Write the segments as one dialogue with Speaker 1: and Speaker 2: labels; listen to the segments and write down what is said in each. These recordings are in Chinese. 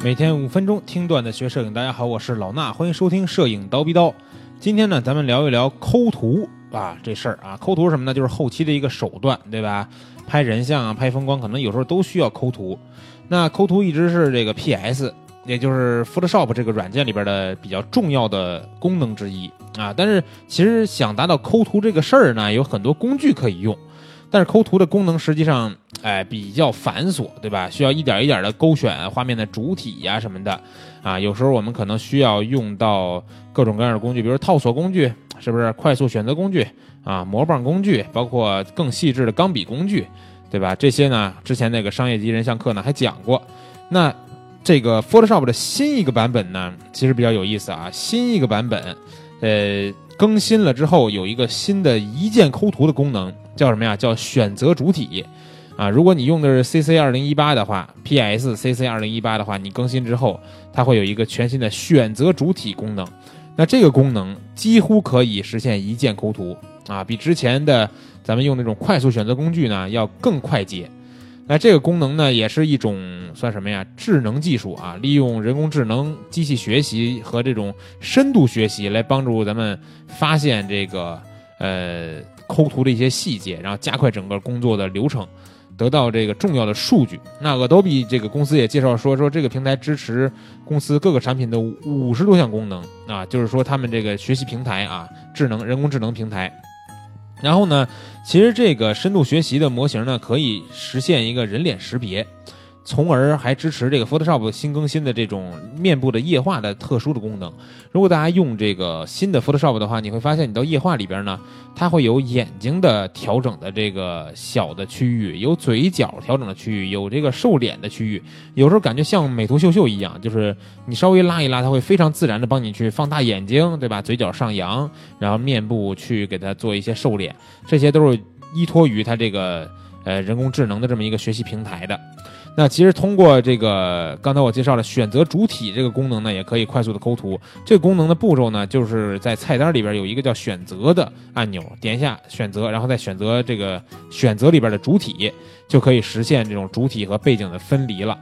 Speaker 1: 每天五分钟听段子学摄影，大家好，我是老衲，欢迎收听摄影刀逼刀。今天呢，咱们聊一聊抠图啊这事儿啊，抠图是什么呢？就是后期的一个手段，对吧？拍人像啊，拍风光，可能有时候都需要抠图。那抠图一直是这个 PS，也就是 Photoshop 这个软件里边的比较重要的功能之一啊。但是其实想达到抠图这个事儿呢，有很多工具可以用。但是抠图的功能实际上，哎，比较繁琐，对吧？需要一点一点的勾选画面的主体呀什么的，啊，有时候我们可能需要用到各种各样的工具，比如套索工具，是不是？快速选择工具啊，模棒工具，包括更细致的钢笔工具，对吧？这些呢，之前那个商业级人像课呢还讲过。那这个 Photoshop 的新一个版本呢，其实比较有意思啊。新一个版本，呃，更新了之后有一个新的一键抠图的功能。叫什么呀？叫选择主体，啊，如果你用的是 CC 二零一八的话，PS CC 二零一八的话，你更新之后，它会有一个全新的选择主体功能。那这个功能几乎可以实现一键抠图啊，比之前的咱们用那种快速选择工具呢要更快捷。那这个功能呢，也是一种算什么呀？智能技术啊，利用人工智能、机器学习和这种深度学习来帮助咱们发现这个呃。抠图的一些细节，然后加快整个工作的流程，得到这个重要的数据。那 Adobe 这个公司也介绍说，说这个平台支持公司各个产品的五十多项功能啊，就是说他们这个学习平台啊，智能人工智能平台。然后呢，其实这个深度学习的模型呢，可以实现一个人脸识别。从而还支持这个 Photoshop 新更新的这种面部的液化的特殊的功能。如果大家用这个新的 Photoshop 的话，你会发现你到液化里边呢，它会有眼睛的调整的这个小的区域，有嘴角调整的区域，有这个瘦脸的区域。有时候感觉像美图秀秀一样，就是你稍微拉一拉，它会非常自然的帮你去放大眼睛，对吧？嘴角上扬，然后面部去给它做一些瘦脸，这些都是依托于它这个呃人工智能的这么一个学习平台的。那其实通过这个刚才我介绍的选择主体这个功能呢，也可以快速的抠图。这个功能的步骤呢，就是在菜单里边有一个叫选择的按钮，点一下选择，然后再选择这个选择里边的主体，就可以实现这种主体和背景的分离了。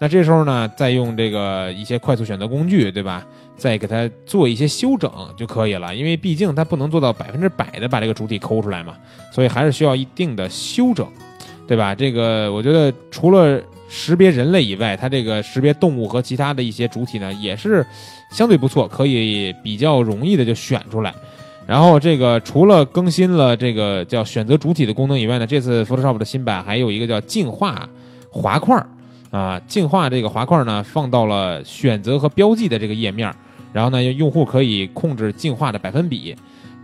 Speaker 1: 那这时候呢，再用这个一些快速选择工具，对吧？再给它做一些修整就可以了。因为毕竟它不能做到百分之百的把这个主体抠出来嘛，所以还是需要一定的修整，对吧？这个我觉得除了识别人类以外，它这个识别动物和其他的一些主体呢，也是相对不错，可以比较容易的就选出来。然后这个除了更新了这个叫选择主体的功能以外呢，这次 Photoshop 的新版还有一个叫净化滑块儿啊，净化这个滑块呢放到了选择和标记的这个页面，然后呢用户可以控制净化的百分比，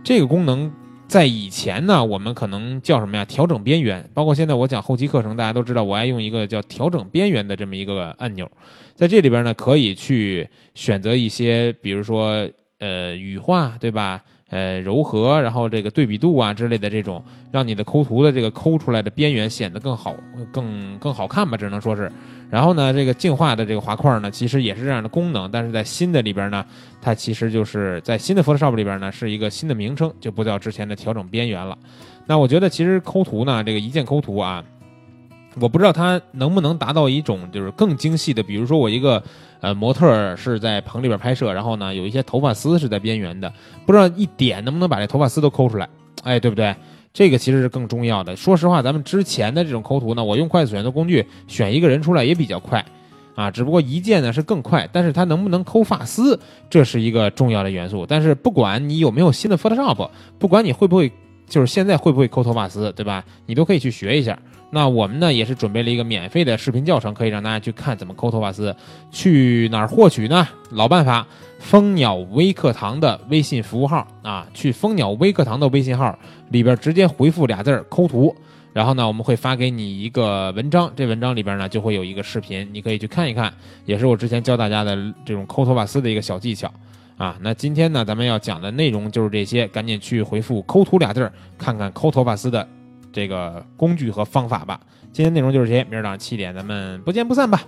Speaker 1: 这个功能。在以前呢，我们可能叫什么呀？调整边缘。包括现在我讲后期课程，大家都知道，我爱用一个叫调整边缘的这么一个按钮。在这里边呢，可以去选择一些，比如说呃羽化，对吧？呃柔和，然后这个对比度啊之类的这种，让你的抠图的这个抠出来的边缘显得更好，更更好看吧，只能说是。然后呢，这个净化的这个滑块呢，其实也是这样的功能，但是在新的里边呢，它其实就是在新的 Photoshop 里边呢，是一个新的名称，就不叫之前的调整边缘了。那我觉得其实抠图呢，这个一键抠图啊，我不知道它能不能达到一种就是更精细的，比如说我一个呃模特是在棚里边拍摄，然后呢有一些头发丝是在边缘的，不知道一点能不能把这头发丝都抠出来，哎，对不对？这个其实是更重要的。说实话，咱们之前的这种抠图呢，我用快速选择工具选一个人出来也比较快，啊，只不过一键呢是更快，但是它能不能抠发丝，这是一个重要的元素。但是不管你有没有新的 Photoshop，不管你会不会，就是现在会不会抠头发丝，对吧？你都可以去学一下。那我们呢也是准备了一个免费的视频教程，可以让大家去看怎么抠头发丝。去哪儿获取呢？老办法，蜂鸟微课堂的微信服务号啊，去蜂鸟微课堂的微信号里边直接回复俩字儿“抠图”，然后呢我们会发给你一个文章，这文章里边呢就会有一个视频，你可以去看一看，也是我之前教大家的这种抠头发丝的一个小技巧啊。那今天呢咱们要讲的内容就是这些，赶紧去回复“抠图”俩字儿，看看抠头发丝的。这个工具和方法吧。今天内容就是这些，明儿早上七点咱们不见不散吧。